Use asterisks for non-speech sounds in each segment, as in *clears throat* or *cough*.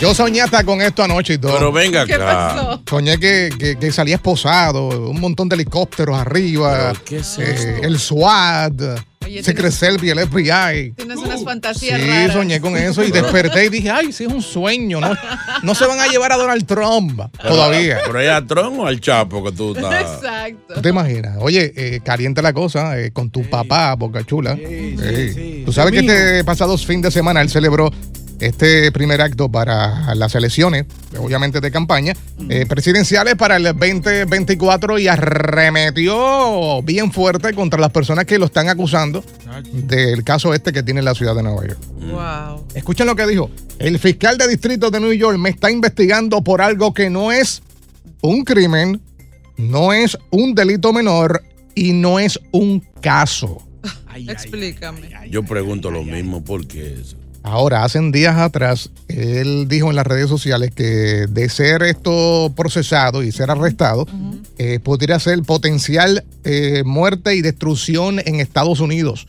Yo soñé hasta con esto anoche y todo. Pero venga ¿Qué acá. pasó? Soñé que, que- que salía esposado, un montón de helicópteros arriba, ¿qué es eh, esto? el SWAT, Oye, Secret Service, el FBI. Tienes unas fantasías Sí, raras. soñé con eso y desperté y dije, ay, sí es un sueño, no, no se van a llevar a Donald Trump todavía. ¿Pero es a Tron o al Chapo que tú estás? Exacto. ¿Te imaginas? Oye, eh, caliente la cosa eh, con tu papá, Boca Chula. Sí. Tú sabes que este pasado fin de semana él celebró este primer acto para las elecciones, obviamente de campaña, eh, presidenciales para el 2024 y arremetió bien fuerte contra las personas que lo están acusando del caso este que tiene en la ciudad de Nueva York. Wow. Escuchen lo que dijo. El fiscal de distrito de New York me está investigando por algo que no es un crimen, no es un delito menor y no es un caso. *laughs* Explícame. Yo pregunto lo mismo, ¿por qué eso? Ahora, hace días atrás, él dijo en las redes sociales que de ser esto procesado y ser arrestado, eh, podría ser potencial eh, muerte y destrucción en Estados Unidos.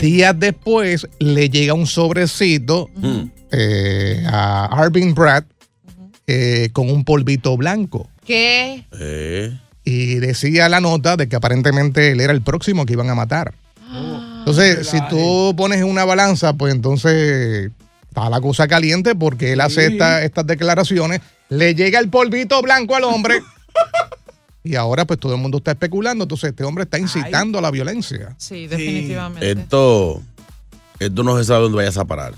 Días después le llega un sobrecito Mm. eh, a Arvin Brad eh, con un polvito blanco. ¿Qué? Eh, Y decía la nota de que aparentemente él era el próximo que iban a matar. Entonces, si tú pones una balanza, pues entonces está la cosa caliente porque él hace esta- estas declaraciones, le llega el polvito blanco al hombre y ahora pues todo el mundo está especulando. Entonces, este hombre está incitando a la violencia. Sí, definitivamente. esto, esto no se sabe dónde vayas a parar.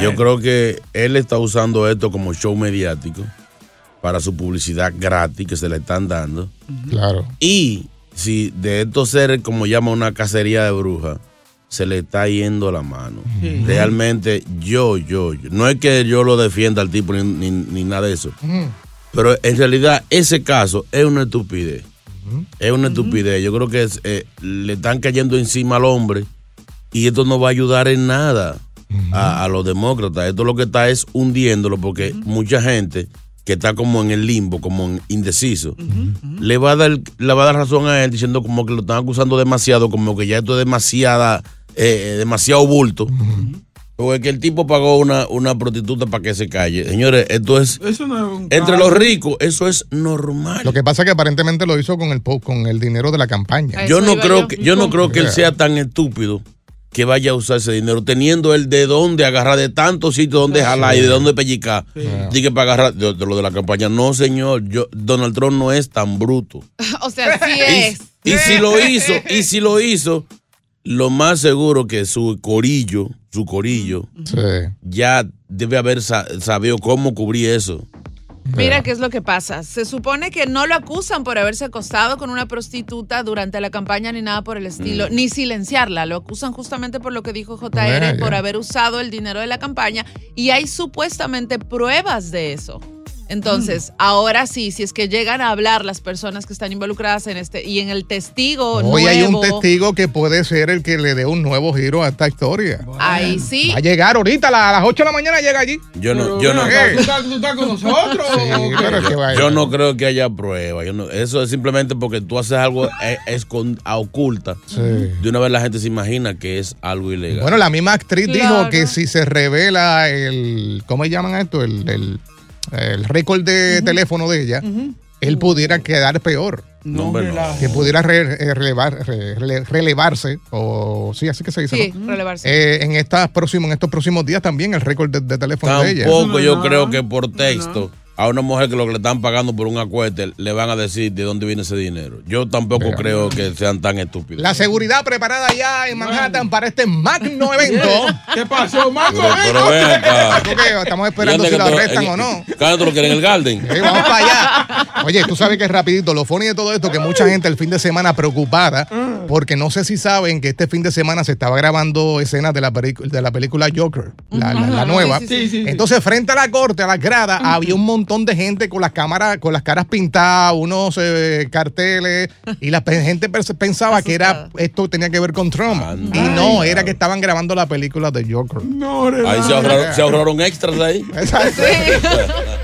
Yo creo que él está usando esto como show mediático para su publicidad gratis que se le están dando. Claro. Y si de estos seres, como llama una cacería de brujas, se le está yendo la mano. Realmente, yo, yo, yo- no es que yo lo defienda al tipo ni, ni- ni nada de eso, pero en realidad ese caso es una estupidez. Es una estupidez. Yo creo que es, eh, le están cayendo encima al hombre y esto no va a ayudar en nada a, a los demócratas. Esto lo que está es hundiéndolo porque mucha gente que está como en el limbo, como en indeciso, le va a dar le va a dar razón a él diciendo como que lo están acusando demasiado, como que ya esto es demasiada eh, demasiado bulto. Porque que el tipo pagó una, una prostituta para que se calle. Señores, esto es Eso no es un entre los ricos, eso es normal. Lo que pasa es que aparentemente lo hizo con el po- con el dinero de la campaña. Yo no creo yo. que yo no creo que él sea tan estúpido que vaya a usar ese dinero, teniendo él de dónde agarrar de tantos sitios donde jalar y de dónde pellicar. Dije para agarrar de, de lo de la campaña. No, señor, yo Donald Trump no es tan bruto. *laughs* O sea, sí Y, es. y si lo hizo, y si lo hizo, lo más seguro que su corillo, su corillo, Sí. ya debe haber sa- sabido cómo cubrir eso. Mira qué es lo que pasa. Se supone que no lo acusan por haberse acostado con una prostituta durante la campaña ni nada por el estilo, ni silenciarla. Lo acusan justamente por lo que dijo JR, por haber usado el dinero de la campaña y hay supuestamente pruebas de eso. Entonces, ahora sí, si es que llegan a hablar las personas que están involucradas en este y en el testigo Hoy hay un nuevo, testigo que puede ser el que le dé un nuevo giro a esta historia. ahí sí. Va a llegar ahorita, a la- a las 8 de la mañana llega allí. Yo no, yo no, ¿Qué? ¿Tú estás, tú estás con nosotros? Sí, pero es que va a- yo no creo que haya prueba. Yo no- eso es simplemente porque tú haces algo eh, a oculta. Sí. De una vez la gente se imagina que es algo ilegal. Bueno, la misma actriz dijo que si se revela el, ¿cómo llaman esto? El, el, el récord de teléfono de ella, él pudiera quedar peor. No, no. Que pudiera re- eh, relevar- re- rele- relevarse, o sí, así que se dice. Sí, ¿no? relevarse. Eh, en, estas próximos, en estos próximos días también el récord de, de teléfono de ella. Tampoco yo No, creo que por texto a una mujer que lo que le están pagando por un acuete le van a decir de dónde viene ese dinero. Yo tampoco creo que sean tan estúpidos. La seguridad preparada ya en Manhattan para este magno evento. *laughs* ¿Qué pasó, Marco? Pero, pero ven acá. *laughs* Porque estamos ¿Y esperando si que lo arrestan en- o no. ¿Cuándo tú lo quieres en el Garden? Sí, vamos para allá. Oye, tú sabes que es rapidito. Lo funny de todo esto que mucha gente el fin de semana preocupada porque no sé si saben que este fin de semana se estaba grabando escenas de la, de la película Joker, la, la- la nueva. sí, sí. Entonces, frente a la corte, a las gradas, había un montón de gente con las cámaras, con las caras pintadas, unos eh, carteles, y la gente pens- pensaba que era esto tenía que ver con Trump. Y no, era que estaban grabando la película de Joker. No, Ahí se ahorraron, se ahorraron extras ahí. Exacto. *laughs*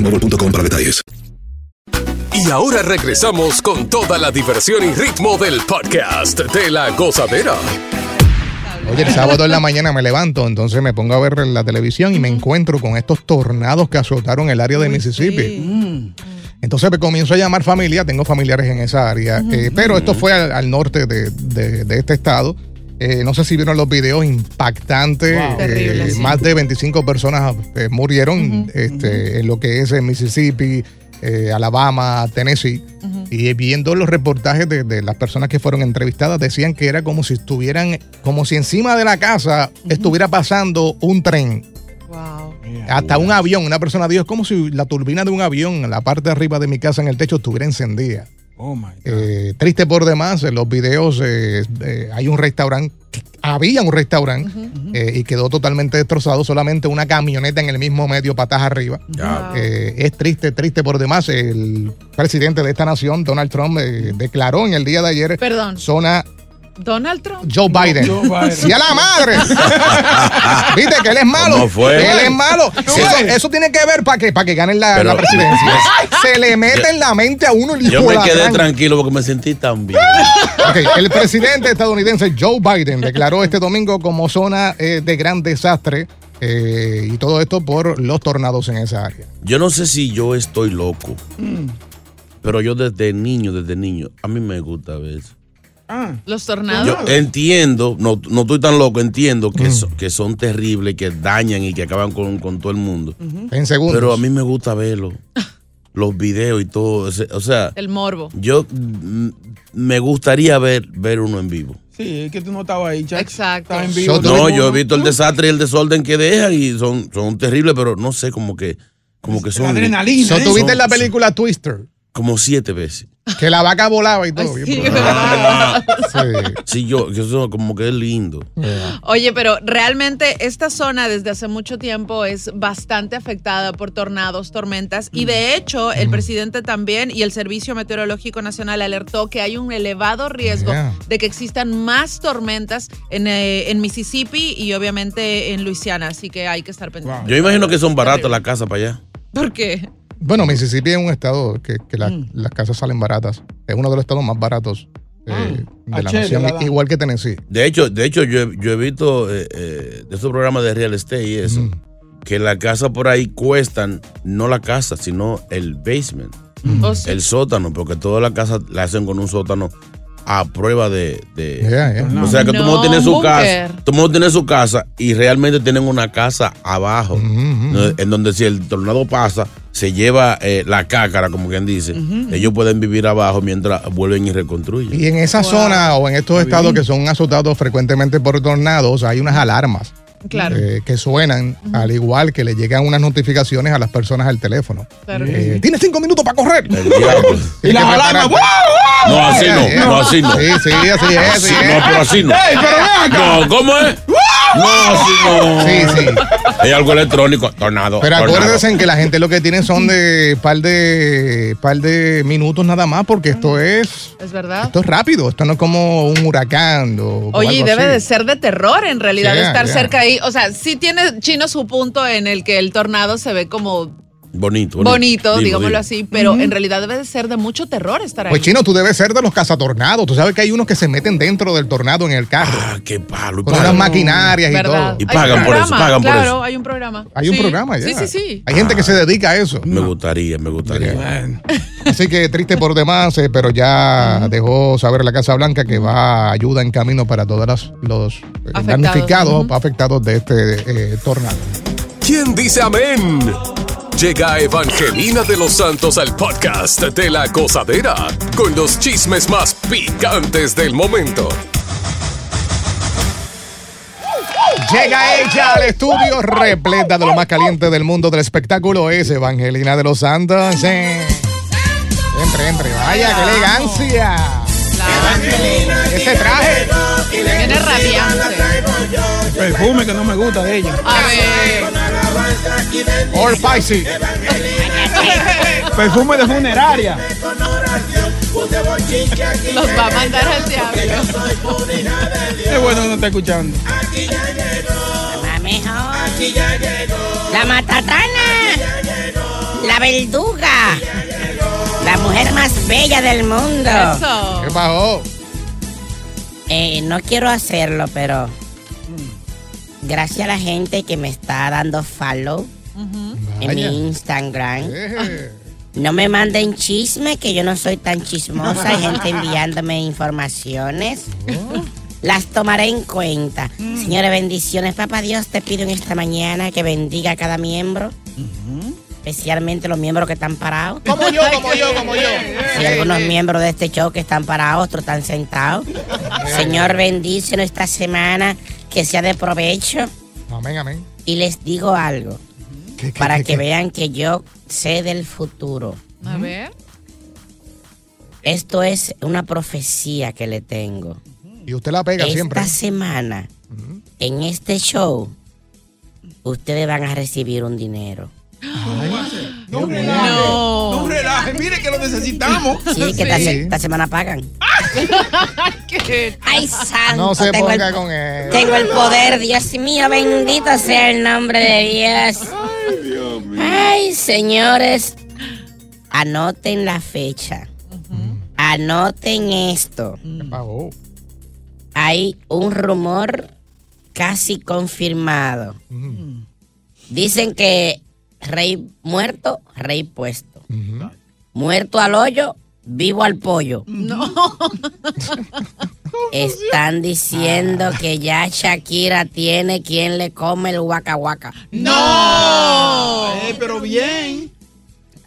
boostmobile.com para detalles. Y ahora regresamos con toda la diversión y ritmo del podcast de la gozadera. Oye, el sábado en la mañana me levanto, entonces me pongo a ver la televisión y me encuentro con estos tornados que azotaron el área de Mississippi. Entonces me comienzo a llamar familia, tengo familiares en esa área, eh, pero esto fue al, al norte de, de- de este estado. Eh, no sé si vieron los videos impactantes. Wow. Terrible, eh, sí. Más de 25 personas eh, murieron este, en lo que es en Mississippi, eh, Alabama, Tennessee. Y viendo los reportajes de, de las personas que fueron entrevistadas, decían que era como si estuvieran, como si encima de la casa estuviera pasando un tren. Wow. Hasta un avión, una persona dijo, es como si la turbina de un avión en la parte de arriba de mi casa en el techo estuviera encendida. Oh, my God. Eh, triste por demás, en los videos eh, eh, hay un restaurante, había un restaurante eh, y quedó totalmente destrozado, solamente una camioneta en el mismo medio, patas arriba. Eh, es triste, triste por demás. El presidente de esta nación, Donald Trump, eh, declaró en el día de ayer Perdón, zona Donald Trump. Joe Biden. Joe Biden. ¡Sí a la madre! *laughs* ¿Viste que él es malo? ¿Cómo fue? Él es malo. Sí. Eso, eso tiene que ver para que, para que ganen la, Pero- la presidencia. Se le mete en la mente a uno el hijo Yo me quedé gran- tranquilo porque me sentí tan bien. Ok, El presidente estadounidense Joe Biden declaró este domingo como zona eh, de gran desastre eh, y todo esto por los tornados en esa área. Yo no sé si yo estoy loco, pero yo desde niño, desde niño, a mí me gusta ver eso. Ah, Los Yo tornados. entiendo, no, no estoy tan loco, entiendo que, so- que son terribles, que dañan y que acaban con, con todo el mundo. En segundos. Pero a mí me gusta verlo. *laughs* Los videos y todo. O sea, El morbo. yo mm, me gustaría ver, ver uno en vivo. sí, es que tú no estabas ahí, chacho. Exacto. Estabas en vivo. No, yo he visto el desastre y el desorden que dejan y son, son terribles, pero no sé, como que, como que La son adrenalina. So, ¿eh? ¿Tú viste Son- la película Twister? como siete veces. Que la vaca volaba y *laughs* todo. Sí. Sí. Sí, yo, eso como que es lindo. Oye, pero realmente esta zona desde hace mucho tiempo es bastante afectada por tornados, tormentas y de hecho el presidente también y el Servicio Meteorológico Nacional alertó que hay un elevado riesgo Yeah. de que existan más tormentas en, eh, en Mississippi y obviamente en Luisiana, así que hay que estar pendientes. Yo imagino que son baratas las casas para allá. ¿Por qué? Bueno, Mississippi es un estado que, que la- Mm. las casas salen baratas. Es uno de los estados más baratos eh, de la Ah, chévere, nación, igual que Tennessee. De hecho, de hecho yo, he- yo he visto eh, eh, de esos programas de real estate y eso, que las casas por ahí cuestan, no la casa, sino el basement, ¿O sí? el sótano, porque todas las casas la hacen con un sótano a prueba de... de- Yeah, yeah. O sea que todo el mundo No, tiene un su casa, todo el mundo tiene su casa y realmente tienen una casa abajo, en donde si el tornado pasa, se lleva eh, la cácara, como quien dice, ellos pueden vivir abajo mientras vuelven y reconstruyen. Y en esa zona o en estos estados que son azotados frecuentemente por tornados, hay unas alarmas Claro. eh, que suenan, al igual que le llegan unas notificaciones a las personas al teléfono. Claro. Eh, Tienes cinco minutos para correr. Y las alarmas. ¡Wow! No, así no, *laughs* no, así no. Sí, sí, así es. Así, así es. no, pero así no. ¡Ey, pero ven acá! No, ¿cómo es? *laughs* No, así no. Sí, sí. Hay algo electrónico, tornado. Pero tornado. acuérdense en que la gente lo que tiene son de par de par de minutos nada más, porque esto es ¿Es verdad? esto es rápido, esto no es como un huracán o, Oye, y algo debe así. de ser de terror en realidad Yeah, estar yeah. cerca ahí. O sea, sí tiene Chino su punto en el que el tornado se ve como Bonito, bonito, Digo, digámoslo digo. así, pero en realidad debe de ser de mucho terror estar ahí. Pues chino, tú debes ser de los cazatornados. Tú sabes que hay unos que se meten dentro del tornado en el carro. Ah, qué palo. con unas maquinarias y todo. Y pagan por eso, pagan por claro, eso. hay un programa. Hay un programa ya. Sí, sí, sí. Hay gente que se dedica a eso. Me gustaría, me gustaría. Bueno. *laughs* Así que triste por demás, eh, pero ya dejó saber la Casa Blanca que va a ayuda en camino para todos los, los, eh, Afectados. damnificados, afectados de este eh, tornado. ¿Quién dice amén? Llega Evangelina de los Santos al podcast de la gozadera con los chismes más picantes del momento. Llega ella al estudio repleta de lo más caliente del mundo del espectáculo. Es Evangelina de los Santos. Entre, entre. Vaya, qué elegancia. Ese traje. Viene radiante. Perfume que no me gusta de ella. A ver. Or Spicy. Perfume de funeraria. Los va a mandar al diablo. Qué bueno que no está escuchando. La mejor. La matatana. La verduga. La mujer más bella del mundo. Eso. ¿Qué pasó? Eh, no quiero hacerlo, pero gracias a la gente que me está dando follow en Vaya. mi Instagram. Eh. No me manden chisme, que yo no soy tan chismosa. Hay gente enviándome informaciones. Las tomaré en cuenta. Señores, bendiciones. Papá Dios, te pido en esta mañana que bendiga a cada miembro. Especialmente los miembros que están parados. Como yo, como yo, *laughs* como yo. Hay algunos miembros de este show que están parados, otros están sentados. Señor, bendice esta semana, que sea de provecho. Amén, amén. Y les digo algo, ¿Qué, qué, para qué, que qué? vean que yo sé del futuro. A ver. Esto es una profecía que le tengo. Y usted la pega Esta siempre. semana, en este show, ustedes van a recibir un dinero. No relaje. No relaje. Mire que lo necesitamos. Sí, que esta, se- esta semana pagan. ¿Qué? ¡Ay, santo! No se tengo ponga el, con él. Tengo el poder, Dios mío, bendito sea el nombre de Dios. Ay, señores, anoten la fecha. Anoten esto. Hay un rumor casi confirmado. Dicen que rey muerto, rey puesto. Muerto al hoyo, vivo al pollo. No. *laughs* Están diciendo que ya Shakira tiene quien le come el huaca huaca. No. Eh, pero bien.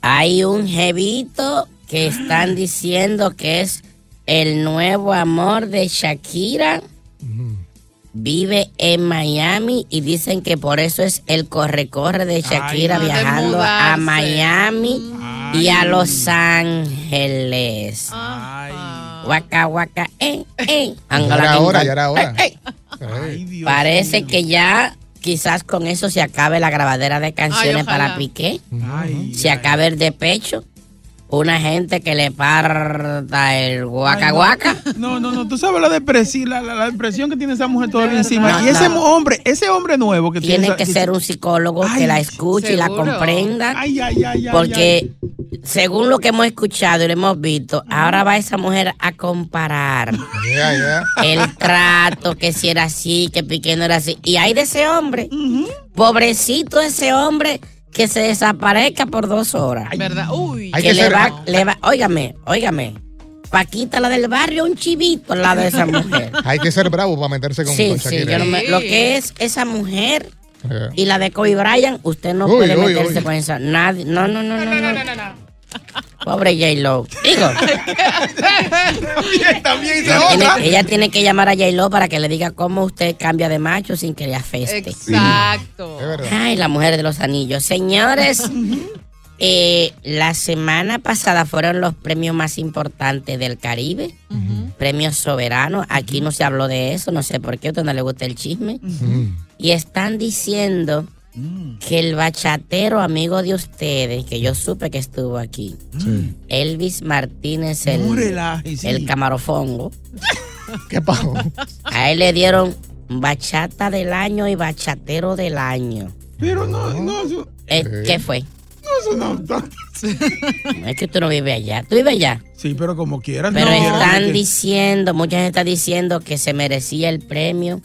Hay un jevito que están diciendo que es el nuevo amor de Shakira. Vive en Miami y dicen que por eso es el corre-corre de Shakira no, viajando a. Miami y a Los Ángeles. Guaca, guaca, eh, eh. Ya era hora, ya era hora. Eh, eh. Parece que ya quizás con eso se acabe la grabadera de canciones para Piqué. se acabe el de pecho. Una gente que le parta el guaca, guaca. No, no, no. Tú sabes la, depresi- la, la, la depresión que tiene esa mujer todavía encima. No, y ese no. hombre, ese hombre nuevo que Tiene esa- que ser un psicólogo que la escuche y la comprenda. Ay, ay, ay, ay, Porque según lo que hemos escuchado y lo hemos visto, ahora va esa mujer a comparar Ya, ya. el trato, que si era así, que Piqué no era así. Y hay de ese hombre, pobrecito ese hombre, que se desaparezca por dos horas. ¿Verdad? Uy. Hay que que le ser- va, le va, óigame, óigame. Paquita, la del barrio, un chivito al lado de esa mujer. *laughs* Hay que ser bravo para meterse con, Sí, con sí, Shakira. yo no me- lo que es esa mujer Eh. y la de Kobe Bryant, usted no Uy, puede uy, meterse uy. con esa. Nadie, no, no, no, no, no. Pobre J-Lo. Digo, También, también hice ella ella tiene que llamar a J-Lo para que le diga cómo usted cambia de macho sin que le afeste. Exacto. Ay, la mujer de los anillos. Señores, *laughs* eh, la semana pasada fueron los premios más importantes del Caribe. Premios soberanos. Aquí no se habló de eso. No sé por qué. A usted no le gusta el chisme. Y están diciendo que el bachatero amigo de ustedes, que yo supe que estuvo aquí, Elvis Martínez, el, No relaje, sí. el camarofongo, ¿Qué pasó? a él le dieron bachata del año y bachatero del año. Pero no, no, eso, Eh, ¿Qué fue? no, eso no. *laughs* Es que tú no vives allá. ¿Tú vives allá? Sí, pero como quieras. Pero no, están que- diciendo, mucha gente está diciendo que se merecía el premio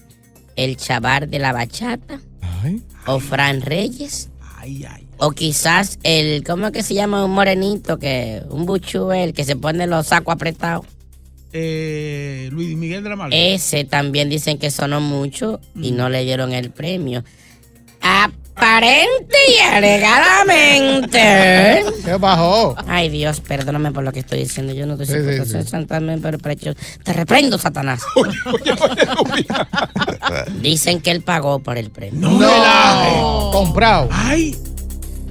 el chavar de la bachata Ay. o Fran Reyes. Ay, ay. O quizás el, ¿cómo es que se llama? Un morenito, que un buchú, el que se pone los sacos apretados. Eh, Luis Miguel de la Malva. Ese también dicen que sonó mucho y no le dieron el premio. Aparente y alegadamente. ¿Qué bajó? Ay Dios, perdóname por lo que estoy diciendo. Yo no estoy Sí, sí, sí. Santana, pero- yo- Te reprendo, Satanás. *laughs* Dicen que él pagó por el premio. no. Comprado. Ay,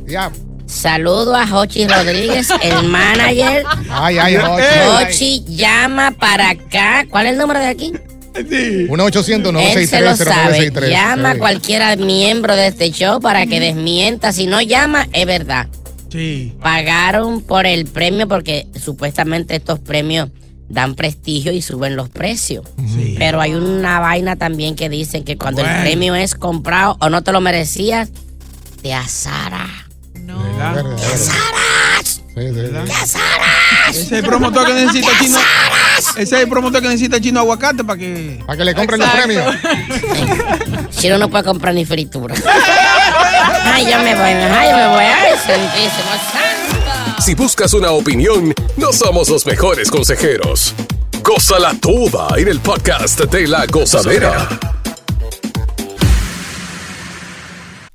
Ya. Saludo a Jochi Rodríguez, el manager. Ay, ay, ay. Jochi llama para acá. ¿Cuál es el número de aquí? Sí. 1 800 Él se lo sabe. 963 Llama a cualquiera miembro de este show para que desmienta. Si no llama, es verdad. Sí. Pagaron por el premio porque supuestamente estos premios dan prestigio y suben los precios. Sí. Pero hay una vaina también que dicen que cuando el premio es comprado o no te lo merecías, te azara. ¿Verdad? Verdad, verdad. Sí, sí, sí. Ese es el promotor que necesita chino. Ese es el promotor que necesita chino aguacate para que. Para que le compren los premios. *laughs* Si no, no puede comprar ni fritura. *laughs* Ay, yo me voy, ay, yo me voy. Ay, santísimo santo. Si buscas una opinión, no somos los mejores consejeros. Gózala toda en el podcast de la gozadera.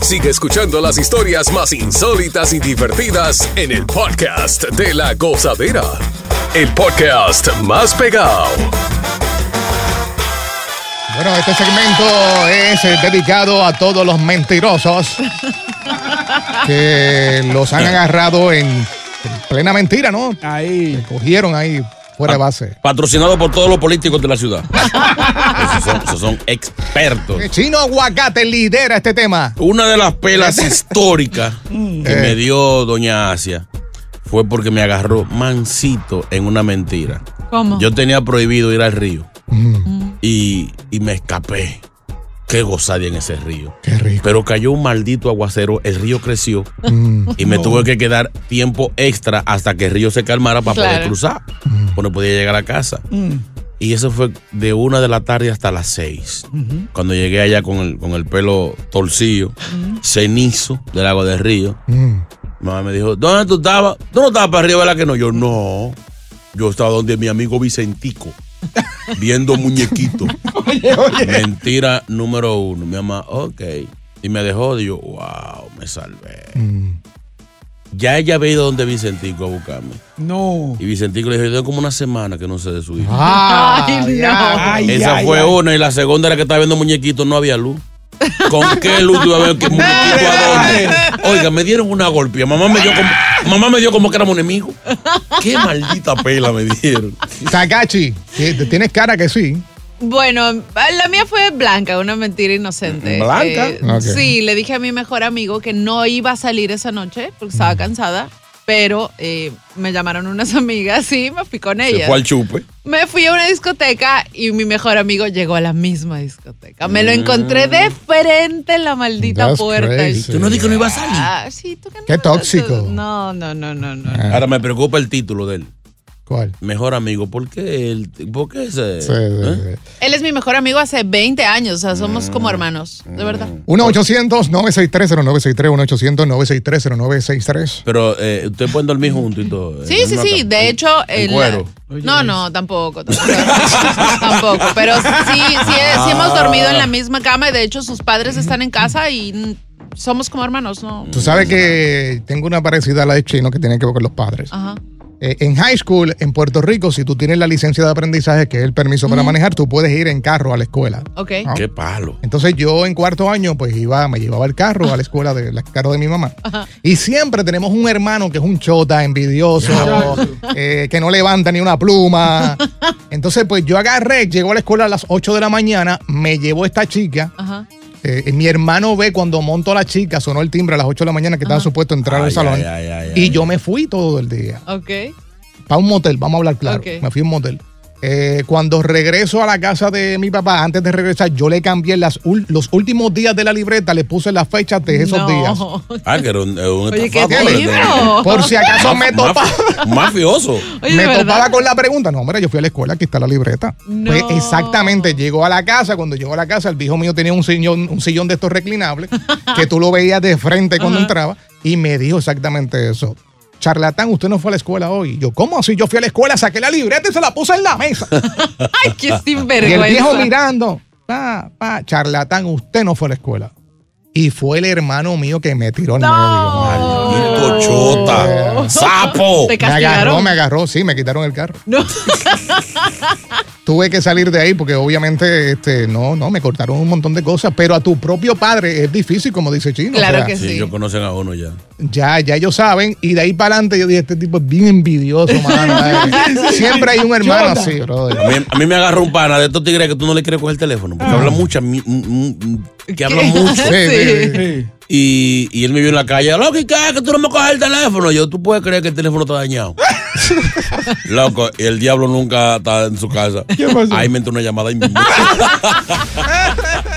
Sigue escuchando las historias más insólitas y divertidas en el podcast de la gozadera. El podcast más pegado. Bueno, este segmento es eh, dedicado a todos los mentirosos que los han *laughs* agarrado en, en plena mentira, ¿no? Ahí. Cogieron ahí fuera de base. Patrocinado por todos los políticos de la ciudad. *laughs* Esos son, esos son expertos. El chino aguacate lidera este tema. Una de las pelas *laughs* históricas que Eh. me dio Doña Asia fue porque me agarró mansito en una mentira. ¿Cómo? Yo tenía prohibido ir al río y, y me escapé. Qué gozadía en ese río. Qué rico. Pero cayó un maldito aguacero, el río creció y me tuve que quedar tiempo extra hasta que el río se calmara para poder cruzar. Pues no podía llegar a casa. Y eso fue de una de la tarde hasta las seis. Cuando llegué allá con el, con el pelo torcido, cenizo del agua del río, Mm. mamá me dijo, ¿dónde tú estabas? ¿Tú no estabas para arriba, verdad que no? Yo, no. Yo estaba donde mi amigo Vicentico, *laughs* viendo muñequitos. Mentira número uno. Mi mamá, ok. Y me dejó, digo, wow, me salvé. Mm. Ya ella había ido donde Vicentico a buscarme. No. Y Vicentico le dijo, tengo como una semana que no sé de su hijo. Ay, no. Ay, Esa ay, fue ay. una y la segunda era que estaba viendo muñequitos, no había luz. ¿Con *laughs* qué luz tú ibas a ver qué muñequito a dónde? Oiga, me dieron una golpea. Mamá me dio como, mamá me dio como que éramos enemigos. Qué maldita pela me dieron. Takachi, tienes cara que sí. Bueno, la mía fue blanca, una mentira inocente. ¿Blanca? Eh. Sí, le dije a mi mejor amigo que no iba a salir esa noche porque estaba cansada, pero eh, me llamaron unas *laughs* amigas y me fui con Se ellas. fue al chupe. Me fui a una discoteca y mi mejor amigo llegó a la misma discoteca. Me lo encontré de frente en la maldita That's puerta. crazy. Tú no dijiste que no iba a salir. Ah, sí, tú que no. Qué tóxico. No, no, no, no, no. Ahora me preocupa el título de él. ¿Cuál? Mejor amigo. ¿Por qué él? ¿Por qué ese? Sí, sí, ¿Eh? sí. Él es mi mejor amigo hace 20 años, o sea, somos como hermanos, de verdad. 1-800-963-0963, 1-800-963-0963. Pero eh, ustedes pueden dormir juntos y todo. Sí, sí, sí. De hecho, el- cuero. No, no, tampoco. Tampoco, *laughs* tampoco. Pero sí, sí, sí hemos dormido en la misma cama y de hecho sus padres están en casa y mm, somos como hermanos, ¿no? Tú sabes que tengo una parecida a la de Chino que tiene que ver con los padres. Ajá. Eh, en high school, en Puerto Rico, si tú tienes la licencia de aprendizaje, que es el permiso para manejar, tú puedes ir en carro a la escuela. Ok. Ah. Qué palo. Entonces yo en cuarto año, pues iba, me llevaba el carro a la escuela, de, el carro de mi mamá. Y siempre tenemos un hermano que es un chota, envidioso, eh, que no levanta ni una pluma. Entonces, pues yo agarré, llegó a la escuela a las 8 de la mañana, me llevó esta chica. Ajá. Eh, mi hermano ve cuando monto a la chica, sonó el timbre a las 8 de la mañana que estaba supuesto a entrar al salón. ay, ay, ay, y yo me fui todo el día. Ok. Para un motel, vamos a hablar claro. Ok. Me fui a un motel. Eh, cuando regreso a la casa de mi papá, antes de regresar, yo le cambié las los últimos días de la libreta, le puse las fechas de esos No. días. *laughs* Ah, que era un, era un Oye, qué libro. Por si acaso me topaba. maf- Mafioso. Oye, me verdad. topaba con la pregunta. No, hombre, yo fui a la escuela, aquí está la libreta. No. Pues exactamente, llegó a la casa. Cuando llegó a la casa, el viejo mío tenía un sillón, un sillón de estos reclinables que tú lo veías de frente cuando entraba y me dijo exactamente eso. Charlatán, usted no fue a la escuela hoy. Yo, ¿cómo así? Yo fui a la escuela, saqué la libreta y se la puse en la mesa. *laughs* Ay, qué y el sinvergüenza. viejo mirando, pa, pa, charlatán, usted no fue a la escuela. Y fue el hermano mío que me tiró en medio. Maldito chota. *laughs* Sapo. ¿Te Me agarró, me agarró, sí, me quitaron el carro. No. *laughs* Tuve que salir de ahí porque obviamente este, no, no, me cortaron un montón de cosas, pero a tu propio padre es difícil, como dice Chino. o Claro sea, que Sí, sí. ellos conocen a uno ya. Ya, ya ellos saben, y de ahí para adelante yo dije, este tipo es bien envidioso, mano. *laughs* Siempre hay un hermano Chota. así, brother. A mí, a mí me agarró un pana de estos tigres que tú no le quieres coger el teléfono. Porque habla mucho. Que habla mucho. Sí, sí, sí. Y, y él me vio en la calle, loco, ¿y qué? Que tú no me coges el teléfono. Yo, tú puedes creer que el teléfono está dañado. *laughs* Loco, y el diablo nunca está en su casa. ¿Qué pasó? Ahí me entró una llamada y me... *laughs*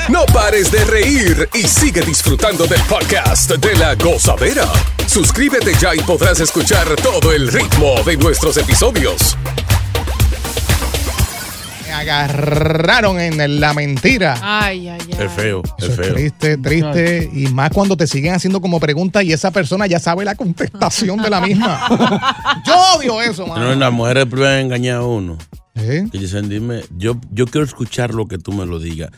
No pares de reír y sigue disfrutando del podcast de la gozadera. Suscríbete ya y podrás escuchar todo el ritmo de nuestros episodios. Me agarraron en la mentira. Ay, ay, ay. Es feo, es Eso es feo. triste, triste. Y más cuando te siguen haciendo como preguntas y esa persona ya sabe la contestación de la misma. *laughs* Yo odio eso, No, mano. las mujeres prueban engañar a uno. ¿Eh? Y dicen, dime, yo, yo quiero escuchar lo que tú me lo digas.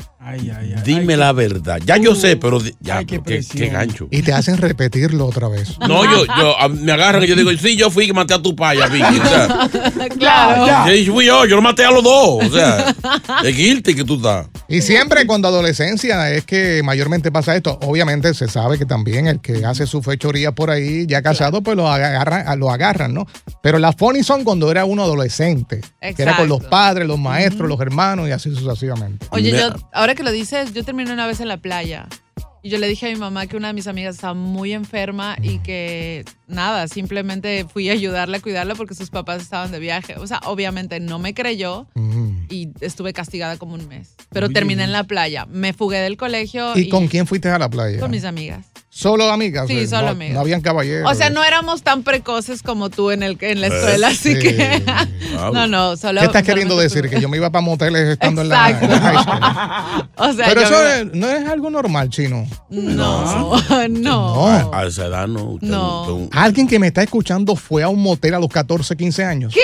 Dime la verdad. Ya yo sé, pero ya, pero qué, qué gancho. Y te hacen repetirlo otra vez. *laughs* No, yo, yo, a- me agarran y yo digo, sí, yo fui que maté a tu paya, Vicky. O sea, *laughs* Claro. sí, fui yo, yo lo maté a los dos. O sea, *laughs* es guilty que tú estás. Y siempre cuando adolescencia es que mayormente pasa esto. Obviamente se sabe que también el que hace su fechoría por ahí, ya casado, pues lo agarran, lo agarran, ¿no? Pero las funny son cuando era uno adolescente. Que era con los padres, los maestros, los hermanos y así sucesivamente. Oye, yo, ahora que lo dices, yo terminé una vez en la playa. Y yo le dije a mi mamá que una de mis amigas estaba muy enferma y que nada, simplemente fui a ayudarla a cuidarla porque sus papás estaban de viaje. O sea, obviamente no me creyó y estuve castigada como un mes. Pero Oye. terminé en la playa. Me fugué del colegio ¿Y con quién fuiste a la playa? con mis amigas. ¿Solo amigas? Sí, O sea, solo no, amigas. No habían caballeros. O sea, no éramos tan precoces como tú en, el, en la Eh, escuela, así sí. que... *laughs* no, no, solo... ¿Qué estás queriendo decir? Que yo me iba para moteles estando en la, en la high school. *laughs* O sea, Pero eso me- es- no es algo normal, chino. No, no. *laughs* No. A, a esa edad no. usted No. usted Alguien que me está escuchando fue a un motel a los 14, 15 años. ¿Qué?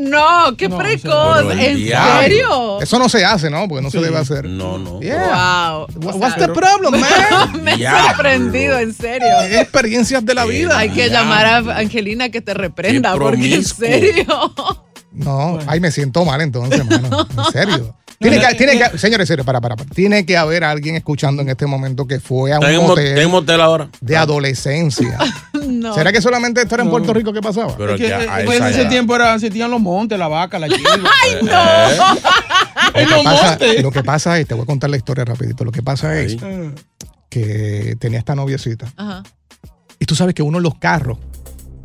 No, qué precoz. ¿En diablo. serio? Eso no se hace, ¿no? Porque no se debe hacer. No, no. Yeah. Wow. What's the problem, man? *laughs* Me he sorprendido, en serio. Experiencias de la vida. Hay que llamar a Angelina que te reprenda, Qué porque en serio. No, ay, me siento mal entonces, mano. En serio. *laughs* Tiene que, tiene que, señores, señores, para, para, para. Tiene que haber alguien escuchando en este momento que fue a un motel ahora. de adolescencia. *laughs* No. ¿Será que solamente esto era en Puerto Rico que pasaba? Pero Que, eh, pues en ese tiempo era, se tiran los montes, la vaca, la *laughs* chiva. ¡Ay, Lo en que, los pasa, montes. lo que pasa es, te voy a contar la historia rapidito. Lo que pasa es que tenía esta noviecita. Ajá, Y tú sabes que uno en los carros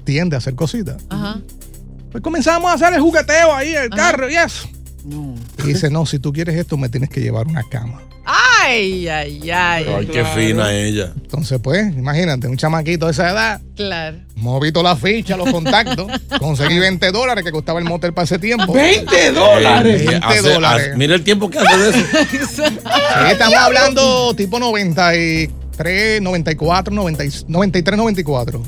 tiende a hacer cositas. ajá. Pues comenzamos a hacer el jugueteo ahí, el carro y eso. Y dice, no, si tú quieres esto, me tienes que llevar una cama. Ay, ay, ay. Ay, qué fina ella. Entonces, pues, imagínate, un chamaquito de esa edad, Claro. moví toda la ficha, los contactos, *laughs* conseguí 20 dólares que costaba el motel para ese tiempo. ¡20 dólares! Eh, 20 hace- dólares. hace- mira el tiempo que hace de eso. *laughs* Sí, estamos hablando tipo 93, 94, 90 y- 93, 94.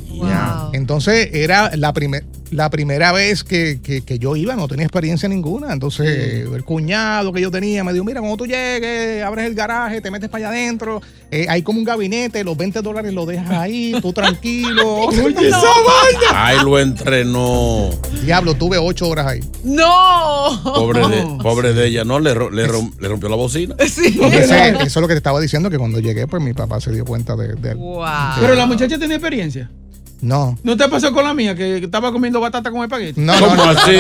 Entonces era la, primer, la primera vez que, que- que yo iba, no tenía experiencia ninguna. Entonces el cuñado que yo tenía me dijo, mira, cuando tú llegues, abres el garaje, te metes para allá adentro, eh, hay como un gabinete, los 20 dólares los dejas ahí, tú tranquilo. *laughs* Oye, esa vaina. Ay, lo entrenó. Diablo, tuve 8 horas ahí. ¡No! Pobre de, *laughs* pobre de ella, ¿no? Le, le, rom- le rompió la bocina. Sí. *laughs* Ese- eso es lo que te estaba diciendo, que cuando llegué, pues mi papá se dio cuenta de... de- Wow. Pero la muchacha tenía experiencia. No. ¿No te pasó con la mía que estaba comiendo batata con espagueti? No, no, ¿Cómo no. así?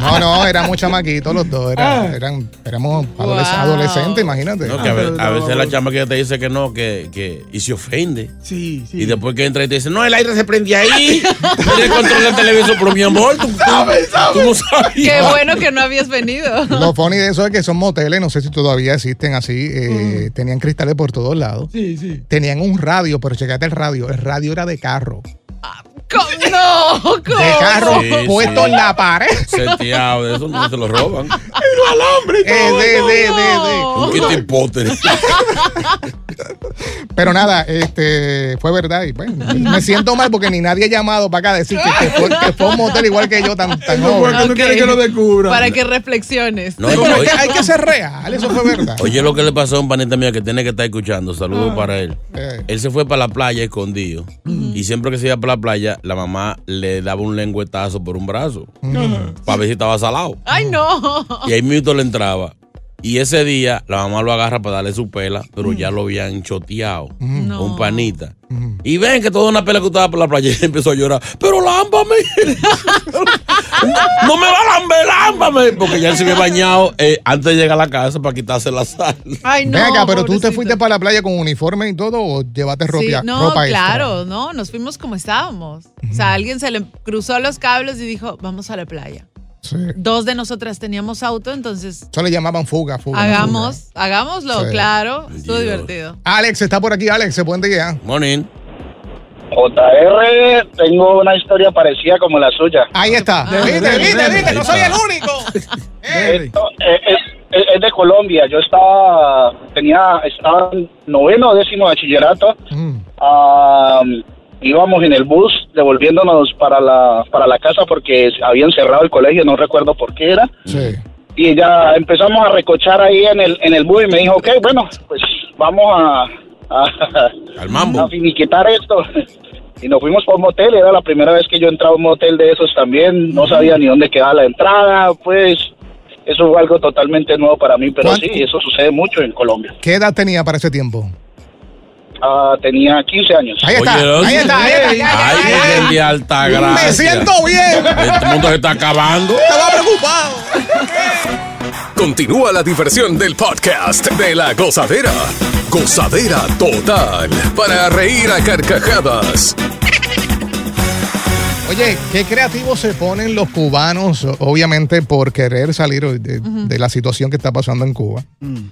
No, no, éramos chamaquitos los dos, era- Ah. eran, éramos Wow. adolescentes, imagínate. No, que a, ve- a veces la chama que te dice que no, que, que y se ofende. Sí, sí. Y después que entra y te dice, no, el aire se prende ahí. Tiene el control del televisor, pero mi amor, tú, tú- tú no sabías. Qué bueno que no habías venido. Lo funny de eso es que son moteles, no sé si todavía existen así, eh, tenían cristales por todos lados. Sí, sí. Tenían un radio, pero checate el radio, el radio era de carro. ¿Cómo? No, ¿cómo? De carro Sí, puesto sí. en la pared. Seteado, de eso no se lo roban. Eh, de, de, de, de. Un. *laughs* Pero nada, este fue verdad. Y bueno, me siento mal porque ni nadie ha llamado para acá a decir que, que fue, que fue un motel igual que yo, tan, tan joven. Porque no quiere que lo descubra. Para que reflexiones. No, Pero hay, oye, que, hay que ser real, eso fue verdad. oye lo que le pasó a un panita mío que tiene que estar escuchando. Saludos Ah. para él. Eh. Él se fue para la playa escondido. Y siempre que se iba para la playa, la mamá le daba un lengüetazo por un brazo. Para ver si estaba salado. Ay, no. Y ahí mismo le entraba. Y ese día la mamá lo agarra para darle su pela, pero ya lo habían choteado. No. Un panita. Y ven que toda una pela que estaba por la playa *laughs* y empezó a llorar. Pero lámbame. *laughs* no me va a lamber, lámbame. Porque ya él se había bañado eh, antes de llegar a la casa para quitarse la sal. Ay, no. Ven acá, pero tú te fuiste para la playa con uniforme y todo o llevaste ropa, Sí, no, ropa extra? claro, no, nos fuimos como estábamos. O sea, alguien se le cruzó los cables y dijo, vamos a la playa. Sí. Dos de nosotras teníamos auto, entonces Eso le llamaban fuga, fuga. hagamos, hagámoslo, Sí. claro. Estuvo divertido. Alex está por aquí, Alex, buen día. Morning. JR, tengo una historia parecida como la suya. Ahí está. Ah. viste, viste, viste, no soy el único. *laughs* Esto, eh, es, es- es de Colombia. Yo estaba, tenía, estaba en noveno o décimo bachillerato. Mm. Ah, íbamos en el bus devolviéndonos para la, para la casa porque habían cerrado el colegio, no recuerdo por qué era. Sí. y ya empezamos a recochar ahí en el, en el bus y me dijo, ok, bueno, pues vamos a, a, *laughs* Al mambo. a finiquitar esto. *laughs* Y nos fuimos por un motel, era la primera vez que yo entraba a un motel de esos también, no sabía ni dónde quedaba la entrada, pues eso fue algo totalmente nuevo para mí, pero sí, eso sucede mucho en Colombia. ¿Qué edad tenía para ese tiempo? Ah, tenía 15 años. Ahí está, Oye, ahí está, ahí está, ahí está. Ay, Virgen de alta gracia. Me siento bien. Este mundo se está acabando. Estaba preocupado. Continúa la diversión del podcast de la gozadera. Gozadera total. Para reír a carcajadas. Oye, qué creativos se ponen los cubanos, obviamente por querer salir de, de la situación que está pasando en Cuba.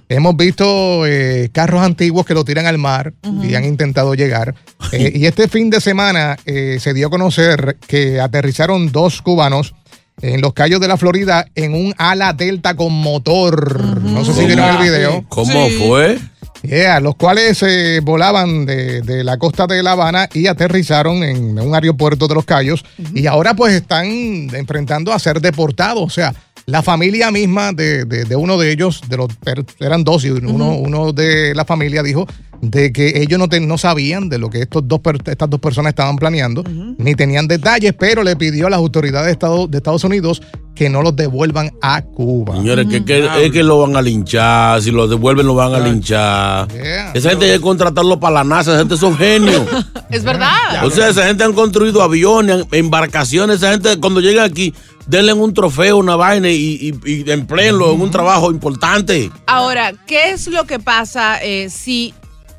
Hemos visto eh, carros antiguos que lo tiran al mar y han intentado llegar. *laughs* Eh, y este fin de semana eh, se dio a conocer que aterrizaron dos cubanos en los Cayos de la Florida en un ala delta con motor. No sé si vieron el video. ¿Cómo fue? Yeah, los cuales eh, volaban de, de la costa de La Habana y aterrizaron en un aeropuerto de Los Cayos y ahora pues están enfrentando a ser deportados. O sea, la familia misma de, de- de uno de ellos, de los, per- eran dos y uno, uno de la familia dijo de que ellos no, te- no sabían de lo que estos dos, per- estas dos personas estaban planeando, ni tenían detalles, pero le pidió a las autoridades de, Estado- de Estados Unidos que no los devuelvan a Cuba. Señores, que, que- es que lo van a linchar. Si lo devuelven, lo van a linchar. Esa gente hay que contratarlo para la NASA. Esa gente son genios. *laughs* Es verdad. O sea, esa gente han construido aviones, embarcaciones. Esa gente, cuando lleguen aquí, denle un trofeo, una vaina y, y, y empleenlo en un trabajo importante. Ahora, ¿qué es lo que pasa eh, si,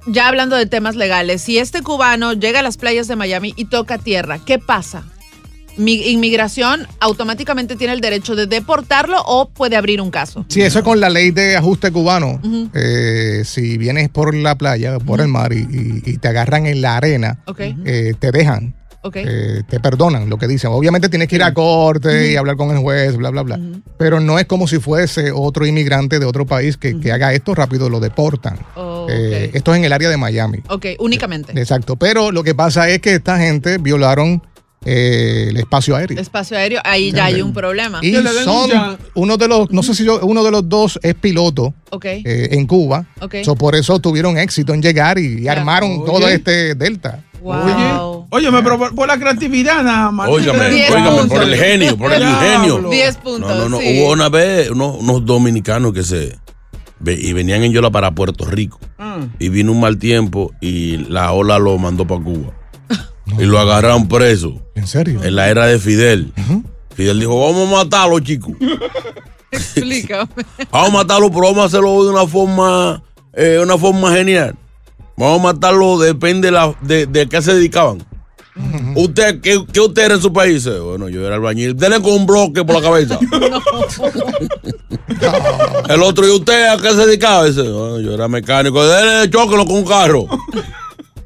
ya hablando de temas legales, si este cubano llega a las playas de Miami y toca tierra, ¿qué pasa? Mi- inmigración automáticamente tiene el derecho de deportarlo o puede abrir un caso. Sí, eso es con la ley de ajuste cubano. Eh, si vienes por la playa, por el mar y, y- y te agarran en la arena, eh, te dejan, Eh, te perdonan lo que dicen. Obviamente tienes que ir a corte y hablar con el juez, bla, bla, bla. Pero no es como si fuese otro inmigrante de otro país que, que haga esto rápido, lo deportan. Oh, Eh, ok. esto es en el área de Miami. Ok, únicamente. Exacto. Pero lo que pasa es que esta gente violaron eh, el espacio aéreo. Espacio aéreo, ahí ya hay un problema. Y son uno de los, no sé si yo, uno de los dos es piloto Ok. eh, en Cuba. Ok. So, por eso tuvieron éxito en llegar y, y armaron todo este Delta. Wow. Oye, me pero por, por la creatividad nada más. *laughs* Óigame, puntos. por el genio, por el ingenio. 10 puntos. No, no, no. sí. Hubo una vez unos, unos dominicanos que se. Y venían en Yola para Puerto Rico. Ah. Y vino un mal tiempo y la ola lo mandó para Cuba. Y lo agarraron preso. ¿En serio? En la era de Fidel. Fidel dijo: Vamos a matarlo, chicos. *laughs* Explícame. *laughs* Vamos a matarlo, pero vamos a hacerlo de una forma, eh, una forma genial. Vamos a matarlo, depende de, la, de, de qué se dedicaban. ¿Usted, qué, qué usted era en su país? Bueno, yo era albañil. Denle con un bloque por la cabeza. *laughs* El otro, ¿y usted a qué se dedicaba? Dice, "Bueno, yo era mecánico. Denle chóquelo con un carro.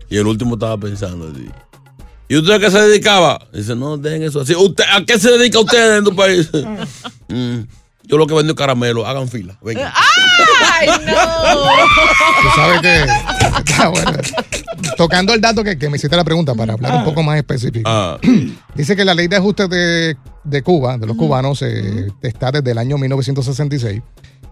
y el último estaba pensando así. ¿Y usted a qué se dedicaba? Dice, no, dejen eso así. ¿Usted, ¿A qué se dedica usted en tu país? *laughs* "Mm, yo lo que vendo es caramelo. Hagan fila. Venga. ¡Ay, no! Tú sabes que. Está *laughs* bueno. Tocando el dato que, que me hiciste la pregunta para hablar un poco más específico. Ah, *clears throat* Dice que la ley de ajuste de, de Cuba, de los cubanos, eh, está desde el año 1966.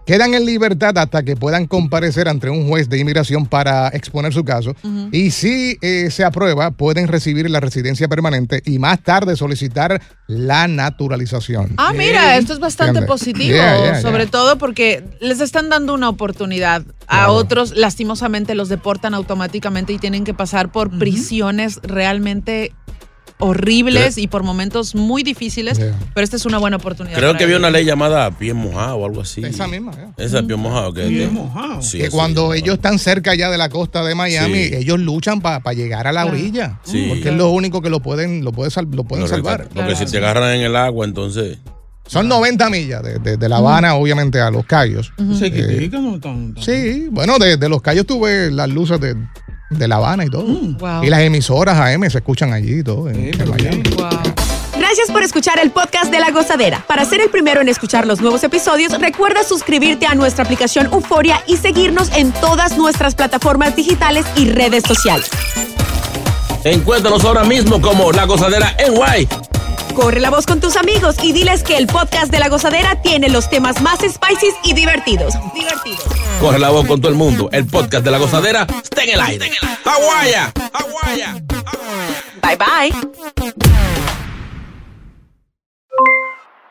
Quedan en libertad hasta que puedan comparecer ante un juez de inmigración para exponer su caso. Y si eh, se aprueba, pueden recibir la residencia permanente y más tarde solicitar la naturalización. Ah, mira, esto es bastante positivo, Yeah, yeah, sobre yeah. todo porque les están dando una oportunidad. A otros, lastimosamente, los deportan automáticamente y tienen que pasar por prisiones realmente horribles y por momentos muy difíciles, Yeah. pero esta es una buena oportunidad. creo que había una ley llamada pie mojado o algo así. Esa misma, ya. Esa pie mojado. Que, Pie mojado. Sí, que sí. cuando ellos están cerca ya de la costa de Miami, Sí. ellos luchan para llegar a la orilla. Sí. Porque es lo único que lo pueden, lo pueden, sal- lo pueden Correcto. salvar. Porque si te agarran en el agua, entonces. Son 90 millas de, de- de La Habana, obviamente, a Los Cayos. Eh, no tan- tan- sí, bueno, de, de Los Cayos tuve las luces de, de La Habana y todo. Wow. Y las emisoras AM se escuchan allí y todo. en- en Miami. Wow. Gracias por escuchar el podcast de La Gozadera. Para ser el primero en escuchar los nuevos episodios, recuerda suscribirte a nuestra aplicación Euforia y seguirnos en todas nuestras plataformas digitales y redes sociales. Encuéntranos ahora mismo como La Gozadera en Guay. Corre la voz con tus amigos y diles que el podcast de La Gozadera tiene los temas más spicy y divertidos. Divertidos. Corre la voz con todo el mundo. El podcast de la gozadera está en el aire. ¡Aguaya! ¡Aguaya! Bye bye.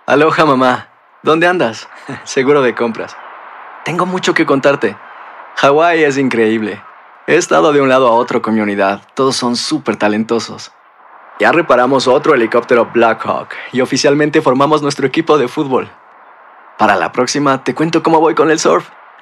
Aloha mamá, ¿dónde andas? *laughs* Seguro de compras. Tengo mucho que contarte. Hawái es increíble. He estado de un lado a otro con mi unidad. Todos son súper talentosos. Ya reparamos otro helicóptero Blackhawk y oficialmente formamos nuestro equipo de fútbol. Para la próxima te cuento cómo voy con el surf